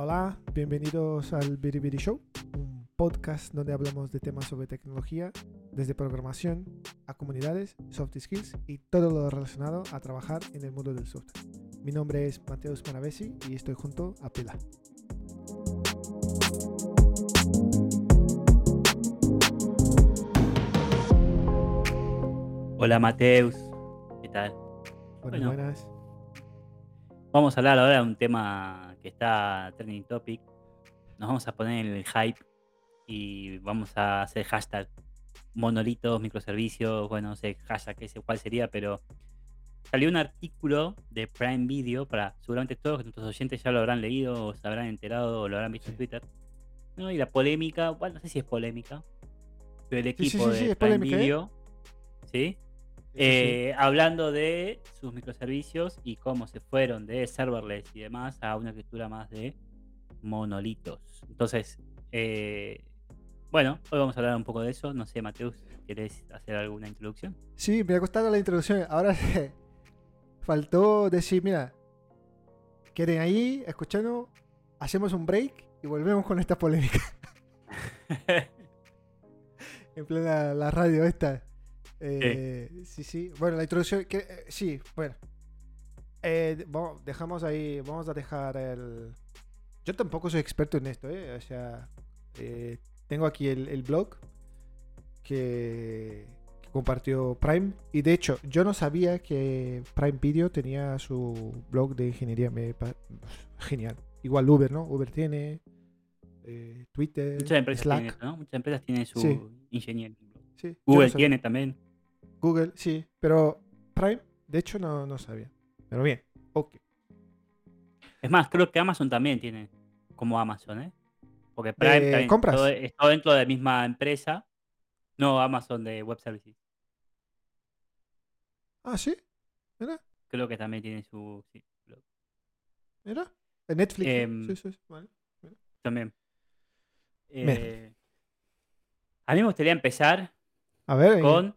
Hola, hola, bienvenidos al Biribiri Show, un podcast donde hablamos de temas sobre tecnología, desde programación a comunidades, soft skills y todo lo relacionado a trabajar en el mundo del software. Mi nombre es Mateus Manavesi y estoy junto a Pila. Hola Mateus, ¿qué tal? Buenas, Bueno. buenas. Vamos a hablar ahora de un tema que está trending topic. Nos vamos a poner en el hype y vamos a hacer hashtag monolitos, microservicios, bueno, no sé hashtag ese cuál sería, pero salió un artículo de Prime Video para seguramente todos nuestros oyentes ya lo habrán leído o se habrán enterado o lo habrán visto en. Twitter. ¿no? Y la polémica, bueno, no sé si es polémica, pero el equipo sí, sí, de Prime polémica, ¿eh? Video, sí. Eh, hablando de sus microservicios y cómo se fueron de serverless y demás a una arquitectura más de monolitos. Entonces, eh, bueno, hoy vamos a hablar un poco de eso. No sé, Mateus, ¿querés hacer alguna introducción? Sí, me ha costado la introducción. Ahora faltó decir, mira, queden ahí escuchando, hacemos un break y volvemos con esta polémica. En plena la radio esta. Eh, sí, sí. Bueno, la introducción. que- eh, sí, bueno. Eh, vamos- dejamos ahí. Vamos a dejar el. Yo tampoco soy experto en esto, ¿eh? O sea, eh, tengo aquí el, el blog que, que compartió Prime. Y de hecho, yo no sabía que Prime Video tenía su blog de ingeniería. Me genial. Igual Uber, ¿no? Uber tiene. eh, Twitter. Muchas empresas Slack. tienen, ¿no? Muchas empresas tienen su Sí. ingeniero. Sí, no sabía. tiene también. Google, sí, pero Prime, de hecho, no, no sabía. Pero bien, ok. Es más, creo que Amazon también tiene, como Amazon, ¿eh? Porque ¿De Prime también compras? todo- es todo dentro de la misma empresa. No, Amazon de Web Services. Ah, sí, mira, Creo que también tiene su. sí, blog. mira. En Netflix. Em, sí, sí, sí, vale. También. Eh, a mí me gustaría empezar A ver, con.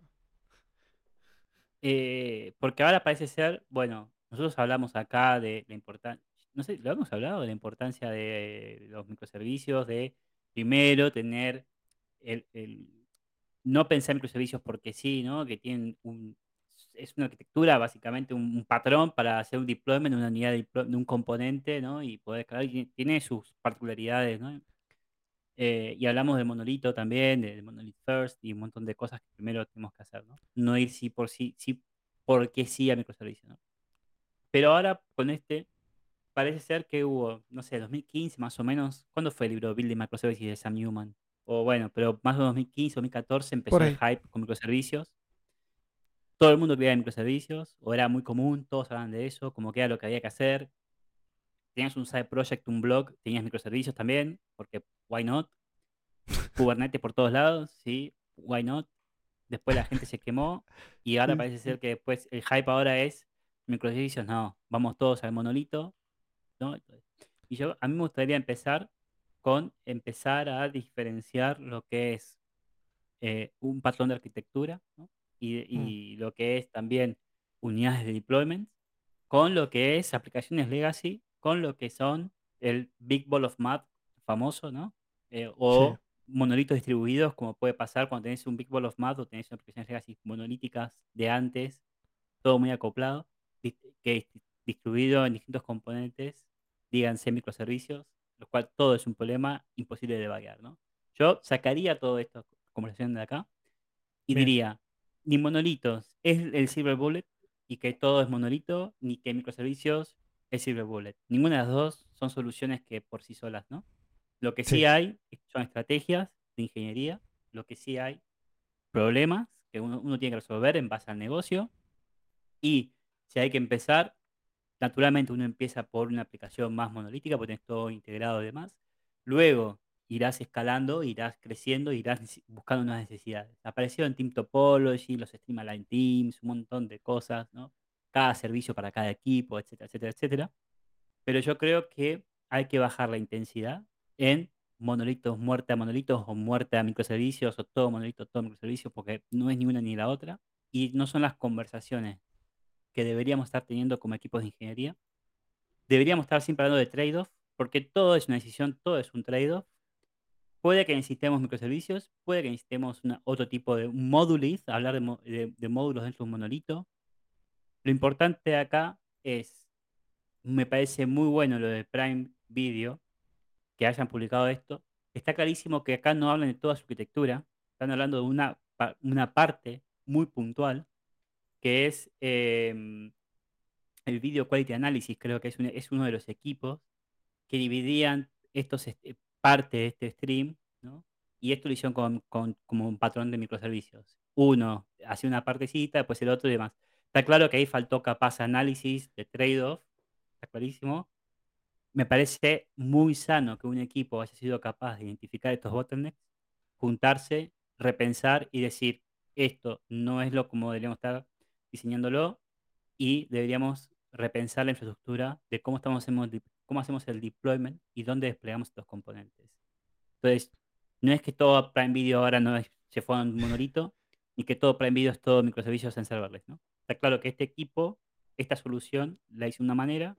Eh, porque ahora parece ser, bueno, nosotros hablamos acá de la importancia. No sé, lo hemos hablado de la importancia de los microservicios, de primero tener el, el- no pensar en microservicios porque sí, ¿no? Que tienen un. Es una arquitectura, básicamente, un, patrón para hacer un deployment de una unidad de, de un componente, ¿no? Y poder escalar. Tiene sus particularidades, ¿no? Eh, y hablamos de monolito también, de, de monolith first y un montón de cosas que primero tenemos que hacer, ¿no? No ir sí por sí, sí porque sí a microservicios, ¿no? Pero ahora con este, parece ser que hubo, no sé, 2015 más o menos. ¿Cuándo fue el libro Building Microservices de Sam Newman? O bueno, pero más menos 2015, 2014 empezó el hype con microservicios. Todo el mundo quería microservicios, o era muy común, todos hablaban de eso, como que era lo que había que hacer. Tenías un side project, un blog, tenías microservicios también, porque why not? Kubernetes por todos lados, sí, why not? Después la gente se quemó y ahora parece ser que después el hype ahora es microservicios, no, vamos todos al monolito, ¿no? Y yo, a mí me gustaría empezar con empezar a diferenciar lo que es eh, un patrón de arquitectura ¿no? y, y lo que es también unidades de deployment con lo que es aplicaciones legacy, con lo que son el Big Ball of Math famoso, ¿no? Eh, o monolitos distribuidos, como puede pasar cuando tenés un Big Ball of Math o tenés aplicaciones legacy monolíticas de antes, todo muy acoplado, que es distribuido en distintos componentes, díganse microservicios, lo cual todo es un problema imposible de debuguear, ¿no? Yo sacaría todo esto, conversación de acá, y Bien. diría, ni monolitos es el silver bullet, y que todo es monolito, ni que microservicios es silver bullet. Ninguna de las dos son soluciones que por sí solas, ¿no? Lo que sí, Sí. hay son estrategias de ingeniería, lo que sí hay problemas que uno, uno tiene que resolver en base al negocio, y si hay que empezar, naturalmente uno empieza por una aplicación más monolítica, porque tenés todo integrado y demás. Luego irás escalando, irás creciendo, irás buscando unas necesidades. Apareció en Team Topology, los Streamline Teams, un montón de cosas, ¿no? Cada servicio para cada equipo, etcétera, etcétera, etcétera. Pero yo creo que hay que bajar la intensidad en monolitos, muerte a monolitos o muerte a microservicios o todo monolito, todo microservicios, porque no es ni una ni la otra. Y no son las conversaciones que deberíamos estar teniendo como equipos de ingeniería. Deberíamos estar siempre hablando de trade-off, porque todo es una decisión, todo es un trade-off. Puede que necesitemos microservicios, puede que necesitemos otro tipo de módulos, hablar de, de módulos dentro de un monolito. Lo importante acá es, me parece muy bueno lo de Prime Video, que hayan publicado esto. Está clarísimo que acá no hablan de toda su arquitectura, están hablando de una, una parte muy puntual, que es em, el Video Quality Analysis, creo que es, es uno de los equipos que dividían estos este, parte de este stream, ¿no? Y esto lo hicieron con, como un patrón de microservicios. Uno hacía una partecita, después el otro y demás. Está claro que ahí faltó capaz análisis de trade-off, está clarísimo. Me parece muy sano que un equipo haya sido capaz de identificar estos bottlenecks, juntarse, repensar y decir, esto no es lo como deberíamos estar diseñándolo y deberíamos repensar la infraestructura de cómo, estamos, cómo hacemos el deployment y dónde desplegamos estos componentes. Entonces, no es que todo Prime Video ahora no se fue a un monolito, ni que todo Prime Video es todo microservicios en serverless, ¿no? Está claro que este equipo, esta solución, la hizo de una manera,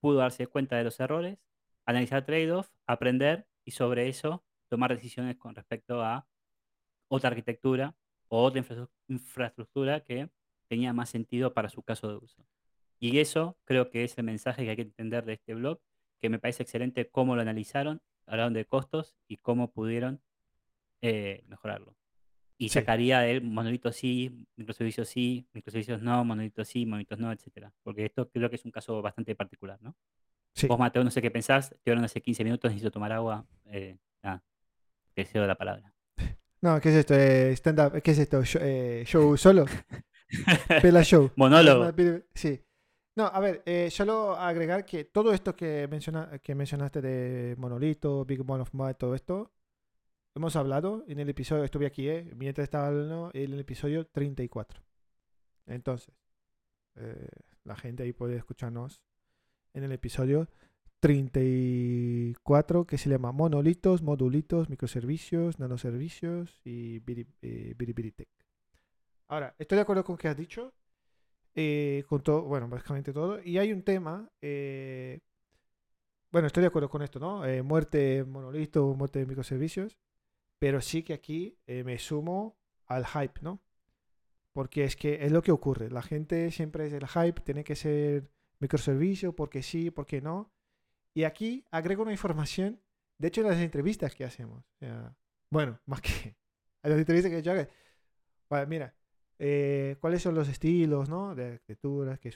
pudo darse cuenta de los errores, analizar trade-off, aprender y sobre eso tomar decisiones con respecto a otra arquitectura o otra infraestructura que tenía más sentido para su caso de uso. Y eso creo que es el mensaje que hay que entender de este blog, que me parece excelente cómo lo analizaron, hablaron de costos y cómo pudieron eh, mejorarlo. Y sacaría de monolitos sí, microservicios sí, microservicios no, monolitos sí, monolitos no, etcétera. Porque esto creo que es un caso bastante particular, ¿no? Vos, Mateo, no sé qué pensás, te hablando hace 15 minutos, necesito tomar agua. Eh, nada, te cedo la palabra. No, ¿qué es esto? Eh, stand-up, ¿qué es esto? ¿Show, eh, show solo? Pela show. Monólogo. Sí. No, a ver, eh, solo agregar que todo esto que, menciona, que mencionaste de Monolito, Big Bone of Mud, todo esto, hemos hablado en el episodio, estuve aquí, eh, mientras estaba hablando, en el episodio 34. Entonces, eh, la gente ahí puede escucharnos en el episodio 34 que se llama Monolitos, Modulitos, Microservicios, Nanoservicios y Biribiritech. Ahora, estoy de acuerdo con lo que has dicho. Eh, con todo, bueno, básicamente todo. Y hay un tema, eh, bueno, estoy de acuerdo con esto, ¿no? Eh, muerte monolito, muerte de microservicios, pero sí que aquí me sumo al hype, ¿no? Porque es que es lo que ocurre. La gente siempre es el hype, tiene que ser microservicio, porque sí, porque no. Y aquí agrego una información, de hecho, en las entrevistas que hacemos. bueno, más que en las entrevistas que yo hago. Bueno, mira, eh, cuáles son los estilos ¿no? de arquitecturas que,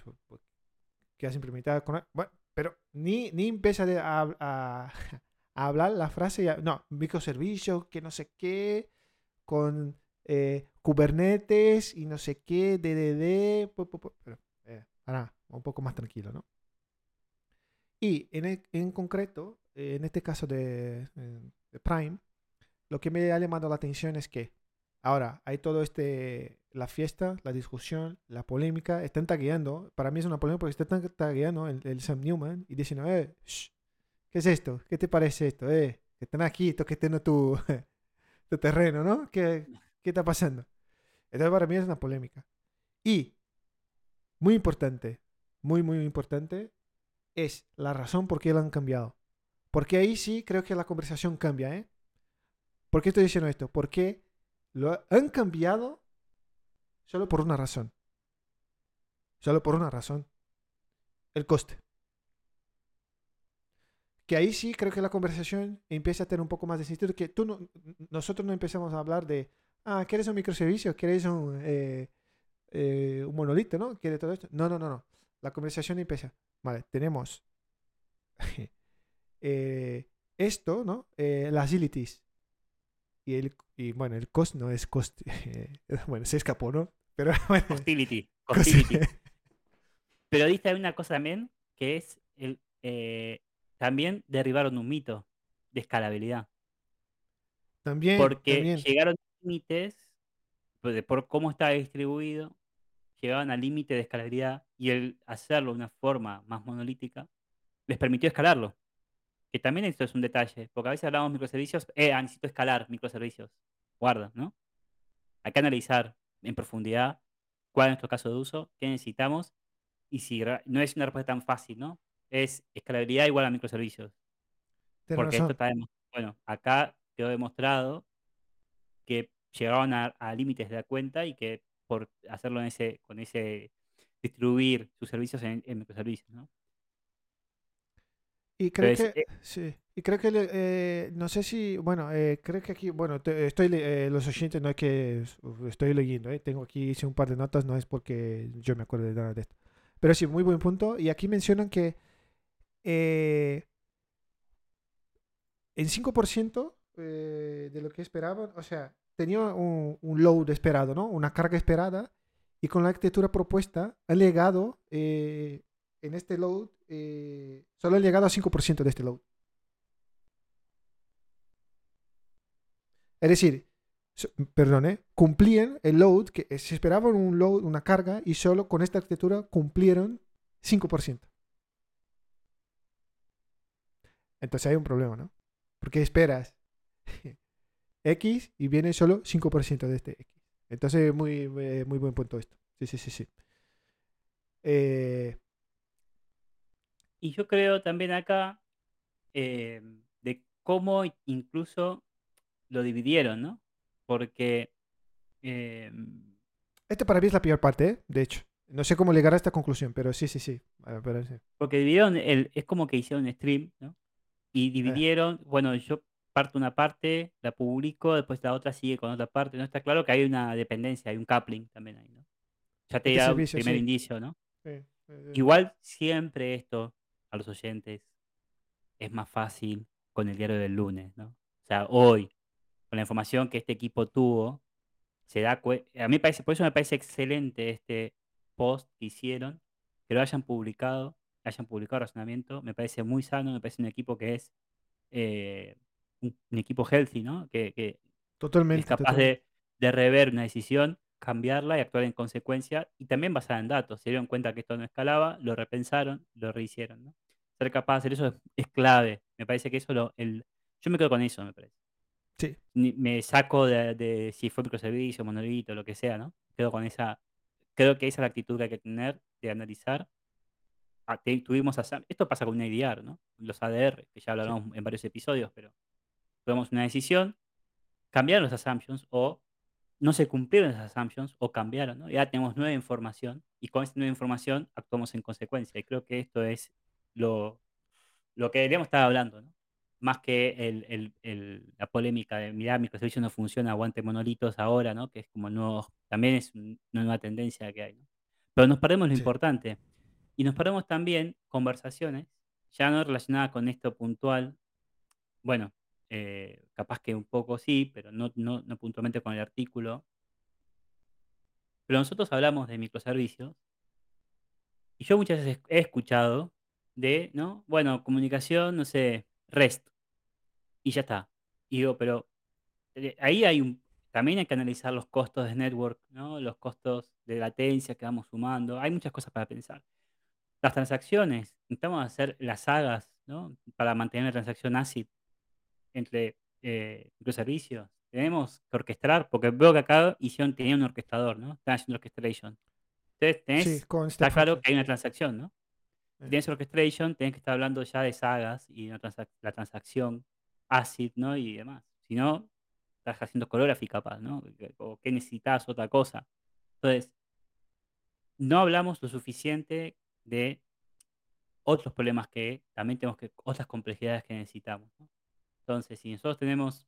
que has implementado. Con, bueno, pero ni, ni empieza a, a, hablar la frase, no, microservicios, que no sé qué, con eh, Kubernetes y no sé qué, DDD, pero eh, ahora un poco más tranquilo, ¿no? Y en, e, en concreto, en este caso de, de Prime, lo que me ha llamado la atención es que Ahora, hay todo este, la fiesta, la discusión, la polémica, están tagueando, para mí es una polémica porque están tagueando el, el Sam Newman y diciendo, eh, ¿qué es esto? ¿Qué te parece esto? Eh, que están aquí, toqueteando tu, tu terreno, ¿no? ¿Qué, ¿Qué está pasando? Entonces para mí es una polémica. Y, muy importante, muy, muy importante, es la razón por qué lo han cambiado. Porque ahí sí creo que la conversación cambia, ¿eh? ¿Por qué estoy diciendo esto? Porque lo han cambiado solo por una razón. Solo por una razón. El coste. Que ahí sí creo que la conversación empieza a tener un poco más de sentido. Que tú no, nosotros no empezamos a hablar de, ah, ¿quieres un microservicio? ¿Quieres un, eh, eh, un monolito? ¿No? ¿Quieres todo esto? No, no, no, no. La conversación empieza. Vale, tenemos eh, esto, ¿no? las agilities y, el, y bueno, el cost no es cost. bueno, se escapó, ¿no? Pero bueno. Hostility. Hostility. Pero dice una cosa también, que es el, eh, también derribaron un mito de escalabilidad. También. Porque llegaron límites pues, por cómo estaba distribuido, llegaban al límite de escalabilidad y el hacerlo de una forma más monolítica les permitió escalarlo. Que también esto es un detalle, porque a veces hablamos de microservicios, eh, ah, necesito escalar microservicios. Guarda, ¿no? Hay que analizar en profundidad cuál es nuestro caso de uso, qué necesitamos, y si no es una respuesta tan fácil, ¿no? Es escalabilidad igual a microservicios. Porque esto está, bueno, acá quedó demostrado que llegaron a, límites de la cuenta y que por hacerlo en ese, con ese, distribuir sus servicios en, microservicios, ¿no? Y creo que, eh sí, y creo que, eh, no sé si, bueno, eh, creo que aquí, bueno, estoy, los oyentes no es que estoy leyendo, tengo aquí hice un par de notas, no es porque yo me acuerdo de nada de esto. Pero sí, muy buen punto. Y aquí mencionan que en 5% de lo que esperaban, o sea, tenía un, load esperado, ¿no? Una carga esperada. Y con la arquitectura propuesta, ha llegado eh, en este load, eh, solo ha llegado a 5% de este load. Es decir, perdón, ¿eh? cumplían el load, que se esperaban un load, una carga, y solo con esta arquitectura cumplieron 5%. Entonces hay un problema, ¿no? Porque esperas X y viene solo 5% de este X. Entonces, muy, eh, muy buen punto esto. Sí, sí, sí, sí. Eh, y yo creo también acá eh, de cómo incluso lo dividieron, ¿no? Porque... Este para mí es la peor parte, de hecho. No sé cómo llegar a esta conclusión, pero sí, sí, sí. Porque dividieron, el, es como que hicieron stream, ¿no? Y dividieron, bueno, yo parto una parte, la publico, después la otra sigue con otra parte. No está claro que hay una dependencia, hay un coupling también ahí, ¿no? Ya te da un primer indicio, ¿no? Igual siempre esto a los oyentes es más fácil con el diario del lunes, ¿no? O sea, hoy, con la información que este equipo tuvo, se da a mí parece, por eso me parece excelente este post que hicieron, que lo hayan publicado, hayan publicado razonamiento, me parece muy sano, me parece un equipo que es eh, un, equipo healthy, ¿no? Que, totalmente, es capaz De, rever una decisión, cambiarla y actuar en consecuencia, y también basada en datos. Se dieron cuenta que esto no escalaba, lo repensaron, lo rehicieron, ¿no? Ser capaz de hacer eso es, clave. Me parece que eso lo, el, yo me quedo con eso, me parece. Sí. Me saco de, si fue microservicio, monolito, lo que sea, ¿no? Quedo con esa, creo que esa es la actitud que hay que tener de analizar. Tuvimos esto pasa con un ADR, ¿no? Los ADR, que ya hablamos en varios episodios, pero tomamos una decisión, cambiaron los assumptions o no se cumplieron esas assumptions o cambiaron, ¿no? Ya tenemos nueva información y con esta nueva información actuamos en consecuencia. Y creo que esto es lo, lo que deberíamos estar hablando, ¿no? Más que el, el, la polémica de, mira, microservicio no funciona, aguante monolitos ahora, ¿no? Que es como nuevo, también es una nueva tendencia que hay, ¿no? Pero nos perdemos lo importante. Y nos perdemos también conversaciones, ya no relacionadas con esto puntual. Bueno, eh, capaz que un poco sí, pero no, no, no puntualmente con el artículo. Pero nosotros hablamos de microservicios y yo muchas veces he escuchado de, ¿no? Bueno, comunicación, no sé, REST. Y ya está. Y digo, pero eh, ahí hay un, también hay que analizar los costos de network, ¿no? Los costos de latencia que vamos sumando. Hay muchas cosas para pensar. Las transacciones, necesitamos hacer las sagas, ¿no? Para mantener la transacción ACID entre eh, los servicios. Tenemos que orquestar, porque veo que acá hicieron, tenía un orquestador, ¿no? Están haciendo orchestration. Entonces, tenés, está claro que hay una transacción, ¿no? Si tienes orchestration, tenés que estar hablando ya de sagas y la transacción ACID, ¿no? Y demás. Si no, estás haciendo coreography capaz, ¿no? O que necesitas otra cosa. Entonces, no hablamos lo suficiente de otros problemas que también tenemos que, otras complejidades que necesitamos. ¿no? Entonces, si nosotros tenemos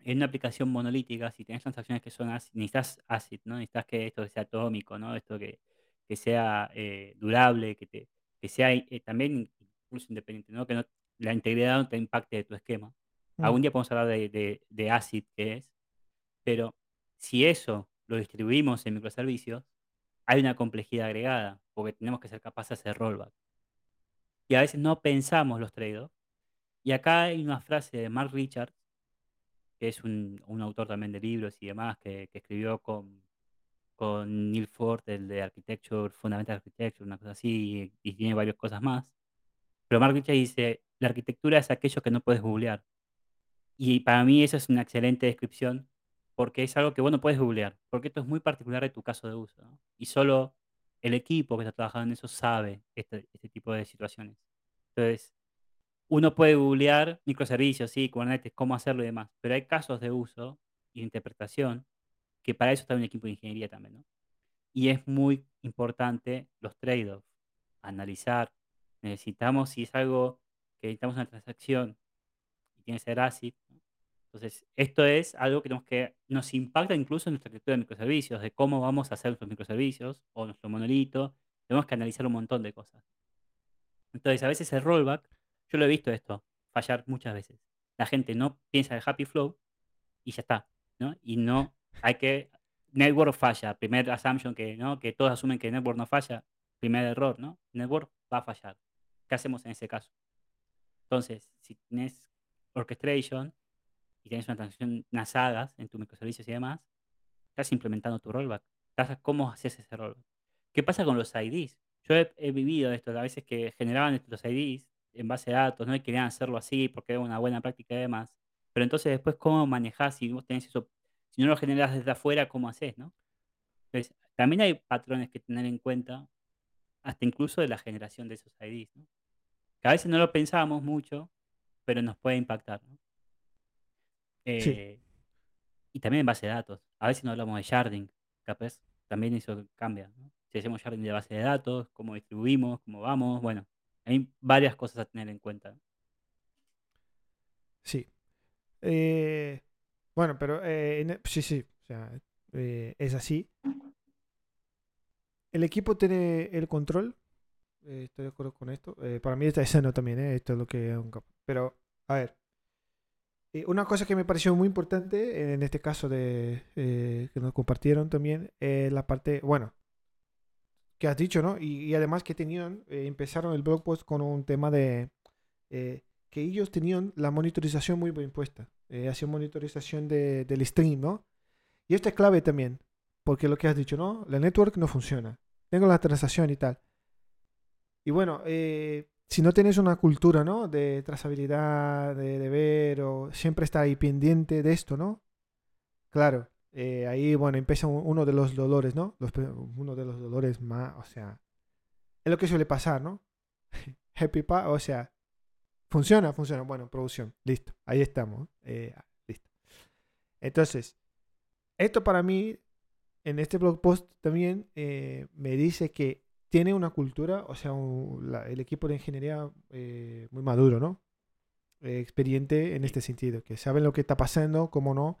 en una aplicación monolítica, si tienes transacciones que son ACID, necesitas ACID, ¿no? Necesitas que esto sea atómico, ¿no? Esto que, que sea eh, durable, que, te, que sea eh, también incluso independiente, ¿no? Que no, la integridad no te impacte de tu esquema. Mm. Algún día podemos hablar de, de, ACID, que es, pero si eso lo distribuimos en microservicios, hay una complejidad agregada, porque tenemos que ser capaces de hacer rollback. Y a veces no pensamos los trade y acá hay una frase de Mark Richards, que es un, autor también de libros y demás, que, escribió con, con Neil Ford, el de Architecture, Fundamental Architecture, una cosa así, y, tiene varias cosas más. Pero Mark Richards dice, la arquitectura es aquello que no puedes googlear. Y para mí eso es una excelente descripción, porque es algo que vos no puedes googlear, porque esto es muy particular de tu caso de uso. Y solo el equipo que está trabajando en eso sabe este, este tipo de situaciones. Entonces, uno puede googlear microservicios, sí, Kubernetes, cómo hacerlo y demás, pero hay casos de uso y de interpretación que para eso está un equipo de ingeniería también, ¿no? Y es muy importante los trade-offs, analizar. Necesitamos, si es algo que necesitamos una transacción y tiene que ser ACID, ¿no? Entonces esto es algo que, que nos impacta incluso en nuestra arquitectura de microservicios, de cómo vamos a hacer nuestros microservicios o nuestro monolito. Tenemos que analizar un montón de cosas. Entonces, a veces el rollback, yo lo he visto esto, fallar muchas veces. La gente no piensa de Happy Flow y ya está, ¿no? Y no, hay que, network falla, primer assumption que, ¿no? Que todos asumen que network no falla, primer error, ¿no? Network va a fallar. ¿Qué hacemos en ese caso? Entonces, si tienes orchestration y tienes una transacción, unas sagas en tus microservicios y demás, estás implementando tu rollback. ¿Cómo haces ese rollback? ¿Qué pasa con los IDs? Yo he, vivido esto, a veces que generaban los IDs en base de datos, ¿no? Y querían hacerlo así porque era una buena práctica y demás. Pero entonces después, ¿cómo manejás si vos tenés eso? Si no lo generas desde afuera, ¿cómo haces, no? Entonces, también hay patrones que tener en cuenta, hasta incluso de la generación de esos IDs, ¿no? Que a veces no lo pensábamos mucho, pero nos puede impactar, ¿no? Eh, y también en base de datos. A veces no hablamos de sharding, capaz. También eso cambia, ¿no? Si hacemos sharding de base de datos, cómo distribuimos, cómo vamos, bueno, hay varias cosas a tener en cuenta. Sí. Eh, bueno, pero eh, sí, sí, o sea, eh, es así. El equipo tiene el control. estoy de acuerdo con esto. para mí está escena también, esto es lo que Pero, a ver. Una cosa que me pareció muy importante en este caso de que nos compartieron también es la parte, bueno, que has dicho, ¿no? Y, además que tenían, eh, empezaron el blog post con un tema de eh, que ellos tenían la monitorización muy bien puesta. Eh, hacían monitorización de, del stream, ¿no? Y esto es clave también, porque lo que has dicho, ¿no? La network no funciona. Tengo la transacción y tal. Y bueno, si no tienes una cultura, ¿no? De trazabilidad, de, de ver, o siempre está ahí pendiente de esto, ¿no? Claro, eh, ahí, bueno, empieza uno de los dolores, ¿no? uno de los dolores más, o sea, es lo que suele pasar, ¿no? Happy Pa, o sea, funciona, funciona. Bueno, producción, listo, ahí estamos, eh, listo. Entonces, esto para mí, en este blog post también eh, me dice que tiene una cultura, o sea, el equipo de ingeniería muy maduro, ¿no? experiente en este sentido, que saben lo que está pasando, cómo no,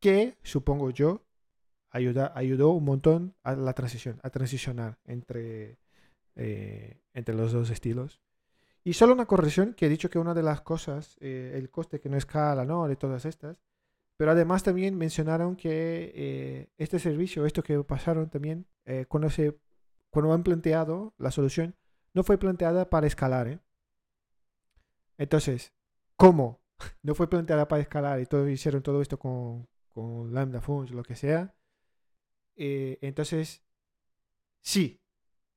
que supongo yo ayuda, ayudó un montón a la transición, a transicionar entre, eh, entre los dos estilos. Y solo una corrección, que he dicho que una de las cosas, eh, el coste que no escala, ¿no? De todas estas. Pero además también mencionaron que eh, este servicio, esto que pasaron también, cuando, se, cuando han planteado la solución, no fue planteada para escalar. Entonces, ¿cómo? No fue planteada para escalar y todo, hicieron todo esto con, con Lambda Functions, lo que sea. Eh, entonces, sí,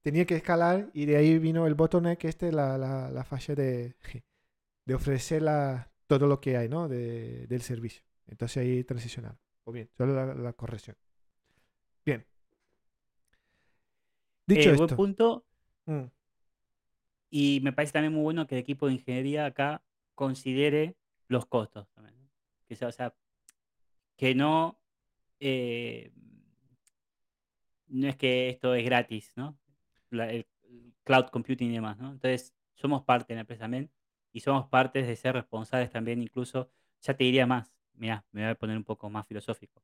tenía que escalar y de ahí vino el bottleneck, este, la, la, la falla de, de ofrecer todo lo que hay, ¿no? De, del servicio. Entonces ahí transicionar. O bien, solo la, corrección. Bien. Dicho eh, esto. Buen punto. Mm. Y me parece también muy bueno que el equipo de ingeniería acá considere los costos también. Que sea, o sea, que no, eh, no es que esto es gratis, ¿no? el cloud computing y demás, ¿no? Entonces, somos parte de la empresa también y somos parte de ser responsables también, incluso, ya te diría más, mira, me voy a poner un poco más filosófico.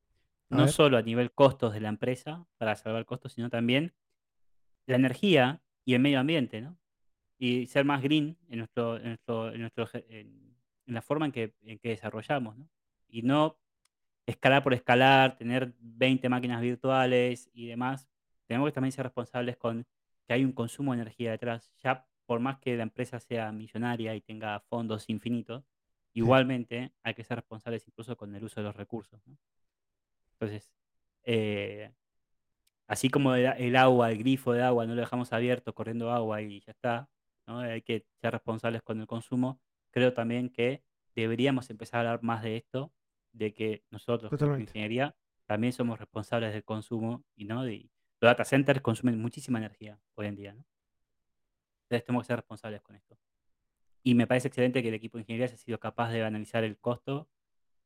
no solo a nivel costos de la empresa, para salvar costos, sino también la energía y el medio ambiente, ¿no? Y ser más green en, nuestro, en, nuestro, en, nuestro, en, la forma en que, en que desarrollamos, ¿no? Y no escalar por escalar, tener 20 máquinas virtuales y demás, tenemos que también ser responsables con que hay un consumo de energía detrás. Ya por más que la empresa sea millonaria y tenga fondos infinitos, igualmente hay que ser responsables incluso con el uso de los recursos. Entonces, eh, así como el, agua, el grifo de agua, no lo dejamos abierto corriendo agua y ya está, hay que ser responsables con el consumo, creo también que deberíamos empezar a hablar más de esto de que nosotros, como ingeniería, también somos responsables del consumo y no de, los data centers consumen muchísima energía hoy en día, ¿no? Entonces tenemos que ser responsables con esto. Y me parece excelente que el equipo de ingeniería haya sido capaz de analizar el costo.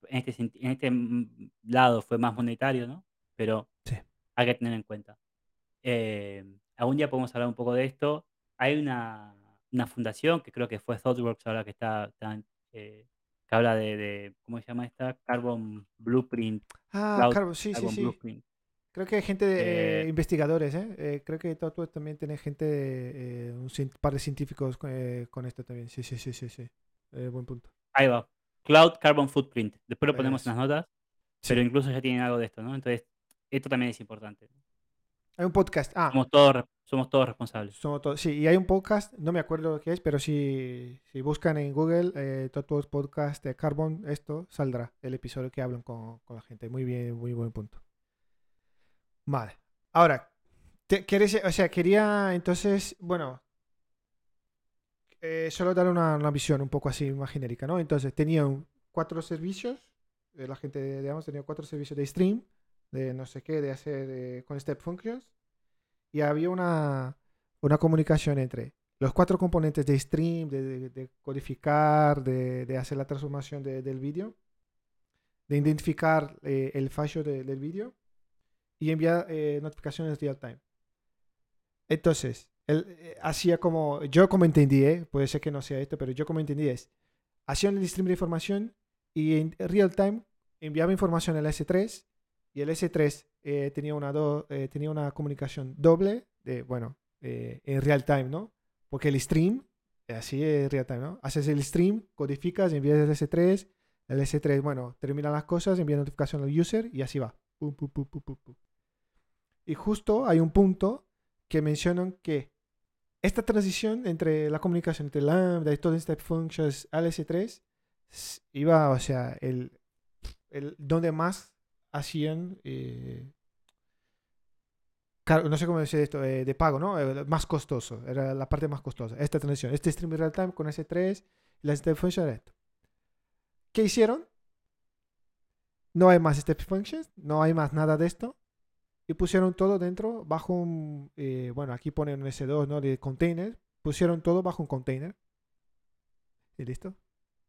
En este, en este mm, lado fue más monetario, ¿no? Pero. Hay que tener en cuenta. Eh, algún día podemos hablar un poco de esto. Hay una, una fundación que creo que fue ThoughtWorks ahora que está, eh, que habla de, de- ¿cómo se llama esta? Carbon Blueprint, Ah, Cloud claro, sí, sí, Carbon sí. Blueprint. Creo que hay gente, de, Eh, eh, investigadores, ¿eh? Eh, Creo que ThoughtWorks también tiene gente, eh, un par de científicos eh, con esto también. Sí, sí, sí, sí, sí. Buen punto. ahí va. Cloud Carbon Footprint. Después lo ponemos en las notas, Sí. pero incluso ya tienen algo de esto, ¿no? Entonces, esto también es importante. Hay un podcast. Ah, Somos todos, somos todos responsables. somos todos. Sí, y hay un podcast, no me acuerdo que es, pero si, si buscan en Google eh, Podcast de Carbon, esto saldrá el episodio que hablan con, con la gente. Muy bien, muy buen punto. Vale. Ahora, te- ¿quieres, o sea, quería entonces, bueno, eh, solo dar una, una visión un poco así más genérica, ¿no? Entonces, tenían cuatro servicios, eh, la gente, digamos, tenía cuatro servicios de stream, de no sé qué, de hacer eh, con step functions, y había una, una comunicación entre los cuatro componentes de stream, de, de- de codificar, de, de hacer la transformación de- del vídeo, de identificar eh, el fallo de- del vídeo y enviar eh, notificaciones real time. Entonces, él eh, hacía como, yo como entendí, eh, puede ser que no sea esto, pero yo como entendí es, hacía un stream de información y en real time enviaba información al S3 y el S3 eh, tenía, una do- eh, tenía una comunicación doble de, bueno, eh, en real time, ¿no? Porque el stream, eh, así es real time, ¿no? Haces el stream, codificas, envías el S3, el S3, bueno, termina las cosas, envía notificación al user y así va. Pum, pum, pum. Y justo hay un punto que mencionan que esta transición entre la comunicación entre Lambda y todas estas functions al S3 s- iba, o sea, el, el donde más hacían, eh, no sé cómo decir esto, eh, de pago, ¿no? Eh, más costoso, era la parte más costosa. Esta transición, este stream real time con S3 y la step function esto. ¿Qué hicieron? No hay más step functions, no hay más nada de esto. Y pusieron todo dentro, bajo un, bueno, aquí ponen un S2, ¿no? De container. Pusieron todo bajo un container. ¿Y listo?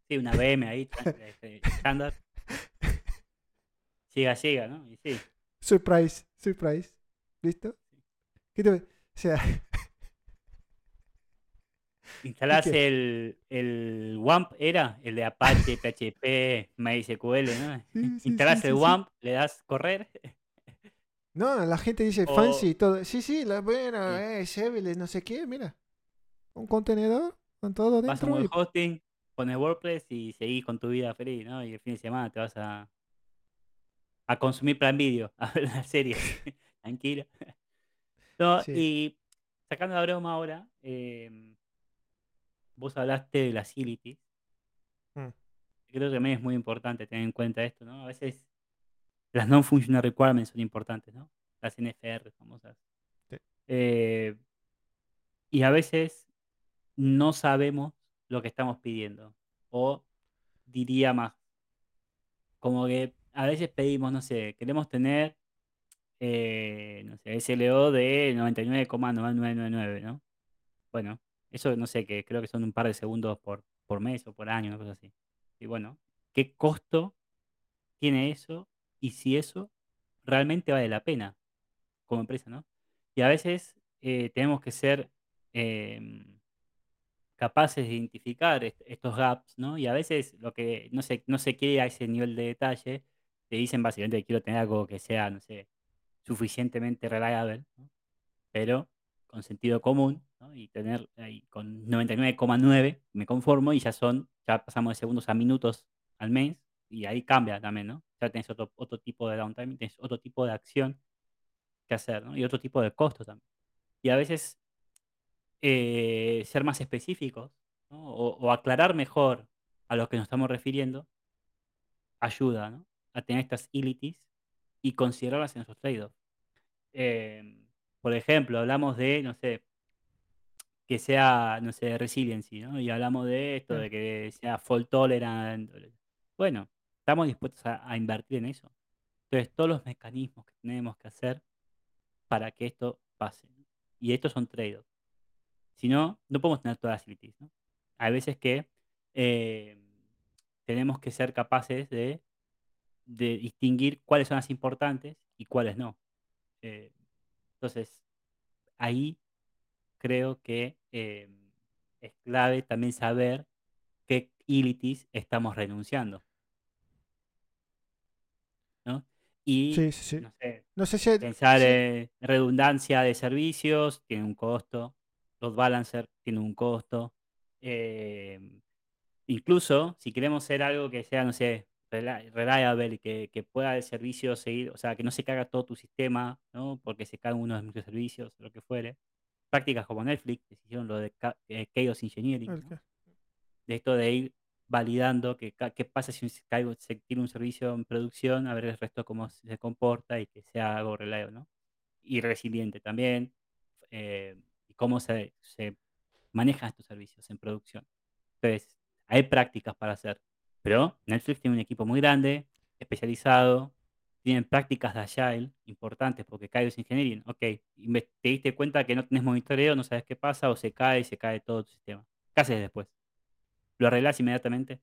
Sí, una VM ahí, este, estándar. Siga, siga, ¿no? Y sí. Surprise, surprise. ¿Listo? ¿Qué te- O sea, Instalás el, el WAMP, ¿era? El de Apache, PHP, MySQL, ¿no? sí, sí, Instalás sí, el. WAMP, le das correr. No, la gente dice O- fancy y todo. Sí, sí, la buena, eh, serverless, no sé qué, mira. Un contenedor con todo Vas a dentro. y- hosting, pones WordPress y seguís con tu vida feliz, ¿no? Y el fin de semana te vas a, a consumir Plan Video, a ver la serie. Tranquilo. No, Sí. y sacando la broma ahora, em, vos hablaste de las utilities. Mm. Creo que también es muy importante tener en cuenta esto, ¿no? A veces las non-functional requirements son importantes, ¿no? Las NFR famosas. Sí. Eh, y a veces no sabemos lo que estamos pidiendo. O diría más, como que a veces pedimos, no sé, queremos tener, eh, no sé, SLO de 99,9999, ¿no? Bueno, eso no sé, que creo que son un par de segundos por, por mes o por año, una cosa así. Y bueno, ¿qué costo tiene eso? Y si eso realmente vale la pena como empresa, ¿no? Y a veces eh, tenemos que ser em, capaces de identificar est- estos gaps, ¿no? Y a veces lo que no se, no se quiere a ese nivel de detalle, te dicen básicamente que quiero tener algo que sea, no sé, suficientemente reliable, ¿no? pero con sentido común, ¿no? Y tener ahí con 99,9 me conformo y ya son, ya pasamos de segundos a minutos al mes y ahí cambia también, ¿no? Ya tenés otro, otro tipo de downtime, tenés otro tipo de acción que hacer, ¿no? Y otro tipo de costo también. Y a veces eh, ser más específicos o, o aclarar mejor a lo que nos estamos refiriendo ayuda ¿no? A tener estas utilities y considerarlas en nuestros trade-offs. Eh, por ejemplo, hablamos de, no sé, que sea, no sé, resiliency, ¿no? Y hablamos de esto, Mm. de que sea fault tolerant. Bueno, estamos dispuestos a, a invertir en eso. Entonces, todos los mecanismos que tenemos que hacer para que esto pase. Y estos son trade-offs. Si no, no podemos tener todas las utilities, ¿no? hay veces que eh, tenemos que ser capaces de, de distinguir cuáles son las importantes y cuáles no. Eh, entonces, ahí creo que eh, es clave también saber qué utilities estamos renunciando. ¿no? Y Sí, sí, sí. no sé, No sé si... pensar sí. en redundancia de servicios tiene un costo, load balancer tiene un costo. eh, incluso si queremos hacer algo que sea, no sé, reliable, que, que pueda el servicio seguir, o sea, que no se caga todo tu sistema, ¿no? Porque se cagan unos microservicios, lo que fuere. Prácticas como Netflix, que hicieron lo de eh, Chaos Engineering, que- de esto de ir validando que, qué pasa si se, cae- se tiene un servicio en producción, a ver el resto cómo se comporta y que sea algo reliable, ¿no? Y resiliente también, eh, y cómo se, se manejan estos servicios en producción. Entonces, hay prácticas para hacer, pero Netflix tiene un equipo muy grande, especializado, tienen prácticas de Agile importantes, porque Kairos Engineering, ok, te diste cuenta que no tenés monitoreo, no sabes qué pasa, o se cae y se cae todo tu sistema. ¿Qué haces después? ¿Lo arreglás inmediatamente?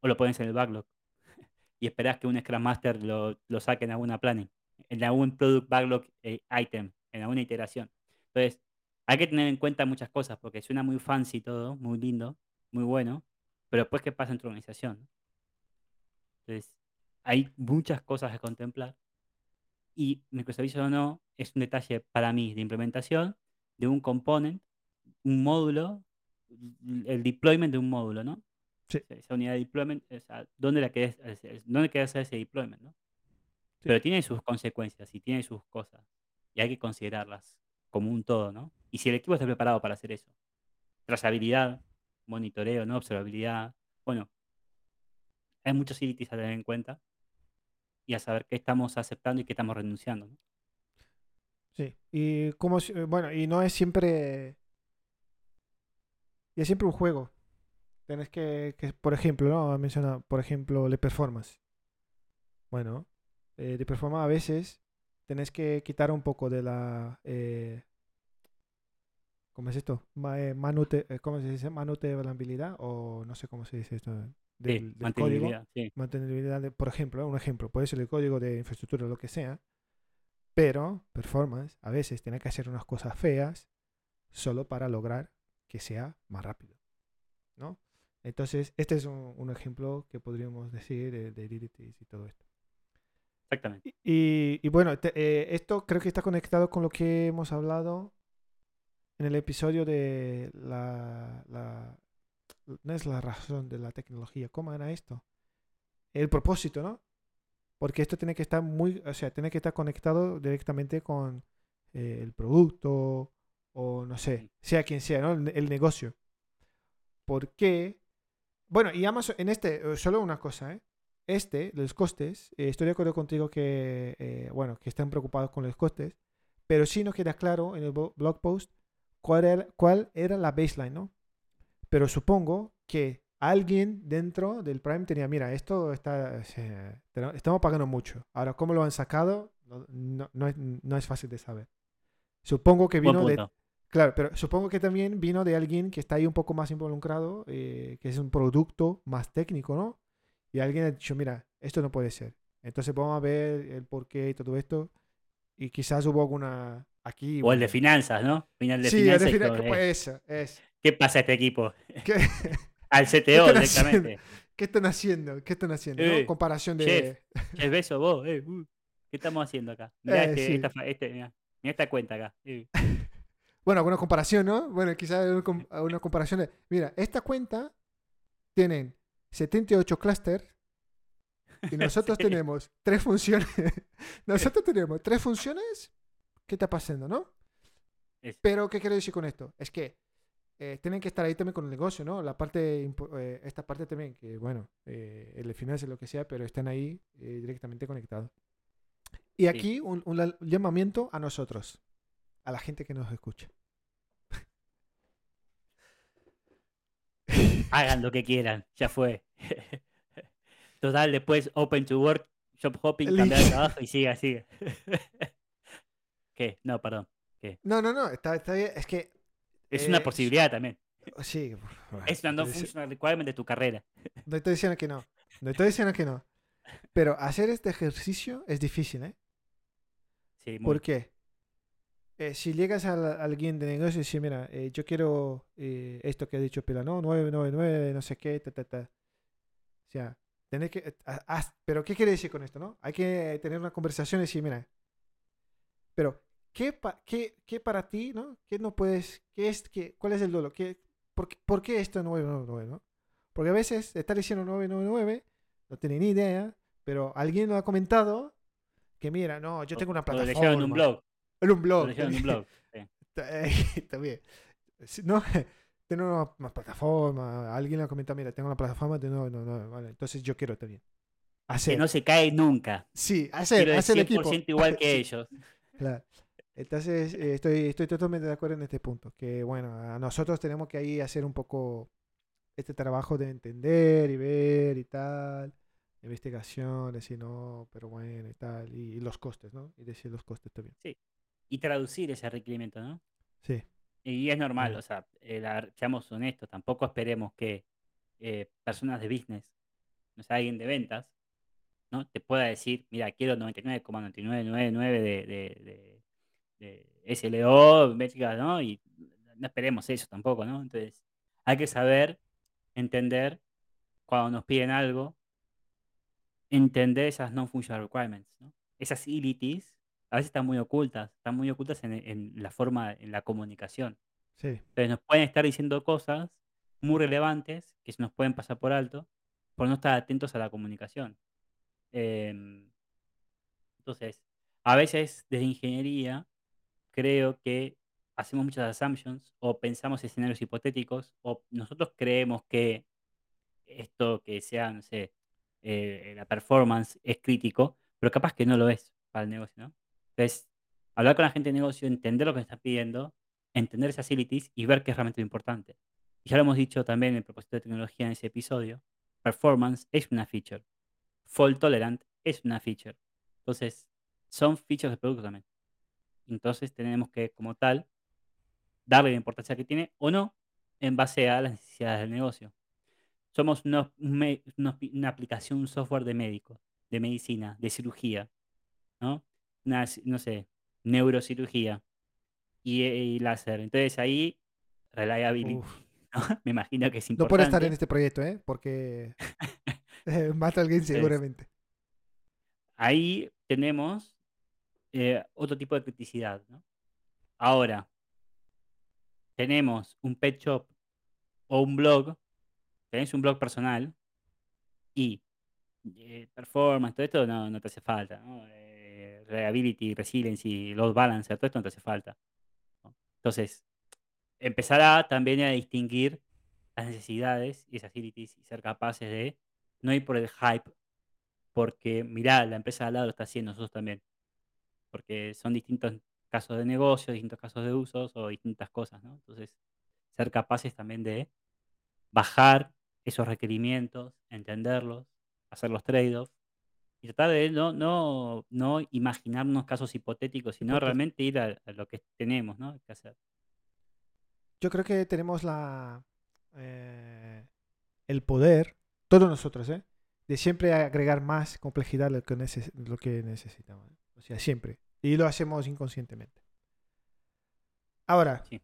¿O lo pones en el backlog? Y esperás que un Scrum Master lo, lo saque en alguna planning, en algún Product Backlog eh, item, en alguna iteración. Entonces, hay que tener en cuenta muchas cosas, porque suena muy fancy todo, muy lindo, muy bueno, pero después, ¿qué pasa en tu organización? Entonces, hay muchas cosas a contemplar. Y microservicios o no, es un detalle para mí de implementación de un component, un módulo, el deployment de un módulo, ¿no? Sí. Esa- unidad de deployment, o sea, ¿dónde, la querés, ¿dónde querés hacer ese deployment, no? Sí. Pero tiene sus consecuencias y tiene sus cosas. Y hay que considerarlas como un todo, ¿no? Y si el equipo está preparado para hacer eso. Trazabilidad, monitoreo, ¿no? Observabilidad. Bueno, hay muchos utilities a tener en cuenta y a saber qué estamos aceptando y qué estamos renunciando. ¿no? Sí. Y como, bueno, y no es siempre... Y es siempre un juego. Que, que, por ejemplo, ¿no? Menciona, por ejemplo, le performance. Bueno, eh, de performance a veces tenés que quitar un poco de la... eh, ¿Cómo es esto? Eh, manute, eh, ¿Cómo se dice? Manutenibilidad o no sé cómo se dice esto. Del, Sí, del código. mantenibilidad, sí. mantenibilidad, de- por ejemplo, un ejemplo, puede ser el código de infraestructura o lo que sea, pero performance a veces tiene que hacer unas cosas feas solo para lograr que sea más rápido, ¿no? Entonces, este es un, un ejemplo que podríamos decir de, de y todo esto. Exactamente. Y, y bueno, te- eh, esto creo que está conectado con lo que hemos hablado en el episodio de la, la- No es la razón de la tecnología, ¿cómo era esto? El propósito, ¿no? Porque esto tiene que estar muy, o sea, tiene que estar conectado directamente con eh, el producto o no sé, sea quien sea, ¿no? El, el negocio. Porque, bueno, y Amazon, en este, eh, solo una cosa, ¿eh? Este, los costes, eh, estoy de acuerdo contigo que, eh, bueno, que están preocupados con los costes, pero sí nos queda claro en el blog post cuál era, cuál era la baseline, ¿no? Pero supongo que alguien dentro del Prime tenía, mira, esto está, eh, estamos pagando mucho. Ahora, ¿cómo lo han sacado? No, no- no es, no es fácil de saber. Supongo que vino de. Claro, pero supongo que también vino de alguien que está ahí un poco más involucrado, eh, que es un producto más técnico, ¿no? Y alguien ha dicho, mira, esto no puede ser. Entonces vamos a ver el porqué y todo esto. Y quizás hubo alguna aquí. O el de finanzas, ¿no? Final de Sí, el de finan- todo, eh, eso, eso. ¿Qué pasa a este equipo? ¿Qué, Al CTO directamente. qué están haciendo? ¿Qué están haciendo? no? Eh, Comparación de... chef. Es beso vos. eh, uh, ¿Qué estamos haciendo acá? Mirá, Eh, este- sí. esta, fa- este, mirá, mirá esta cuenta acá. Bueno, alguna comparación, ¿no? Bueno, quizás una com- una comparación de... Mira, esta cuenta tienen 78 clusters y nosotros Sí. tenemos tres funciones. nosotros tenemos tres funciones. ¿Qué está pasando, no? Es- Pero, ¿qué quiero decir con esto? Es que eh, tienen que estar ahí también con el negocio, ¿no? La parte, eh, esta parte también, que bueno, eh, el de finanzas, lo que sea, pero están ahí eh, directamente conectados. Y aquí un, un la- llamamiento a nosotros, a la gente que nos escucha. Hagan lo que quieran. Ya fue. Total, después open to work, job hopping, cambiar de trabajo y siga, sigue. ¿Qué? No, perdón. No, no, no, está, está bien. Es que Es Eh, una posibilidad también. Sí. Es una no functional requirement de tu carrera. No estoy diciendo que no. No estoy diciendo que no. Pero hacer este ejercicio es difícil, ¿eh? Sí, muy. ¿Por qué? Eh, si llegas a, la- a alguien de negocio y dices, mira, eh, yo quiero eh, esto que ha dicho Pela, no, 999, no sé qué, ta, ta, ta. O sea, tenés que... eh, haz- pero ¿qué quiere decir con esto, no? Hay que tener una conversación y decir, mira, pero ¿qué, pa- qué, qué para ti, no? ¿Qué no puedes, qué es, qué, cuál es el dolor? ¿Qué, por, qué- por qué esto 999, no? Porque a veces está diciendo 999, no tiene ni idea, pero alguien lo ha comentado que mira, no, yo tengo una Lo plataforma. leyeron en un blog. En un Lo blog. leyeron en un blog. sí. Bien. Si No, tener una, una plataforma. Alguien le ha comentado, mira, tengo una plataforma de no, no, no, vale. Entonces yo quiero también. Que Hacer. no se cae nunca. Sí, hacer, hacer el 100% equipo. igual que ellos. claro. Entonces, eh, estoy, estoy totalmente de acuerdo en este punto. Que bueno, a nosotros tenemos que ahí hacer un poco este trabajo de entender y ver y tal. Investigaciones y no, pero bueno y tal. Y, y los costes, ¿no? Y decir los costes también. Y traducir ese requerimiento, ¿no? Sí. Y es normal, o sea, eh, la- seamos honestos, tampoco esperemos que eh, personas de business, o sea, alguien de ventas, ¿no? Te pueda decir, mira, quiero 99,9999 de, de, de, de SLO, métricas, ¿no? Y no esperemos eso tampoco, ¿no? Entonces, hay que saber entender cuando nos piden algo, entender esas non-functional requirements, ¿no? Esas utilities a veces están muy ocultas, están muy ocultas en, en la forma, en la comunicación. Sí. Entonces nos pueden estar diciendo cosas muy relevantes que se nos pueden pasar por alto por no estar atentos a la comunicación. Em, entonces, a veces desde ingeniería creo que hacemos muchas assumptions o pensamos escenarios hipotéticos o nosotros creemos que esto que sea, no sé, eh, la performance es crítico, pero capaz que no lo es para el negocio, ¿no? Entonces, hablar con la gente de negocio, entender lo que me están pidiendo, entender esas utilities y ver qué es realmente lo importante. Y ya lo hemos dicho también en el propósito de tecnología en ese episodio, performance es una feature, fault tolerant es una feature. Entonces, son features de producto también. Entonces, tenemos que, como tal, darle la importancia que tiene o no en base a las necesidades del negocio. Somos una, una una aplicación, un software de médico, de medicina, de cirugía, ¿no? Una, no sé, neurocirugía y, y láser. Entonces ahí, reliability. Me imagino que es No puede estar en importante. este proyecto, ¿eh? Porque mata a alguien seguramente. Ahí tenemos eh, otro tipo de criticidad, ¿no? Ahora, tenemos un pet shop o un blog, tenés un blog personal y eh, performance, todo esto no, no te hace falta, ¿no? Eh, resiliency, load balancer, todo esto no te hace falta. ¿no? Entonces, empezará también a distinguir las necesidades y esas utilities y ser capaces de no ir por el hype, porque mirá, la empresa de al lado lo está haciendo, nosotros también. Porque son distintos casos de negocio, distintos casos de usos o distintas cosas, ¿no? Entonces, ser capaces también de bajar esos requerimientos, entenderlos, hacer los trade-offs y tratar de no, no, no imaginarnos casos hipotéticos, sino realmente ir a, a lo que tenemos, ¿no? que hacer. Yo creo que tenemos la eh, el poder, todos nosotros, ¿eh? de siempre agregar más complejidad a lo que, neces- lo que necesitamos. ¿eh? O sea, siempre. Y lo hacemos inconscientemente. Ahora, Sí.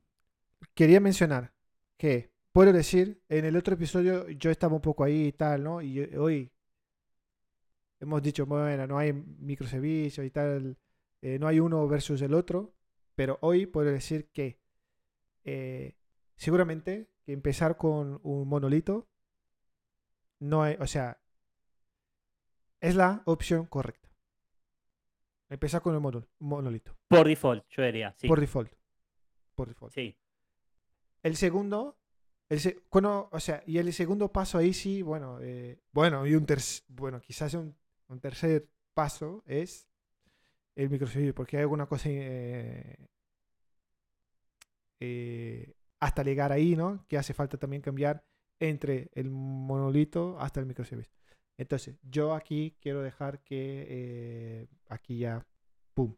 quería mencionar que, puedo decir, en el otro episodio yo estaba un poco ahí y tal, ¿no? Y hoy hemos dicho, bueno, no hay microservicios y tal, eh, no hay uno versus el otro, pero hoy puedo decir que eh, seguramente que empezar con un monolito no hay, o sea, es la opción correcta. Empezar con el mono- monolito, Por default, yo diría, sí. por default. Por default. sí. El segundo, el se- cuando- o sea, y el segundo paso ahí sí, bueno, eh, bueno, y un tercer, bueno, quizás un, un tercer paso es el microservicio, porque hay alguna cosa eh, eh, hasta llegar ahí, ¿no? Que hace falta también cambiar entre el monolito hasta el microservicio. Entonces, yo aquí quiero dejar que eh, aquí ya, pum,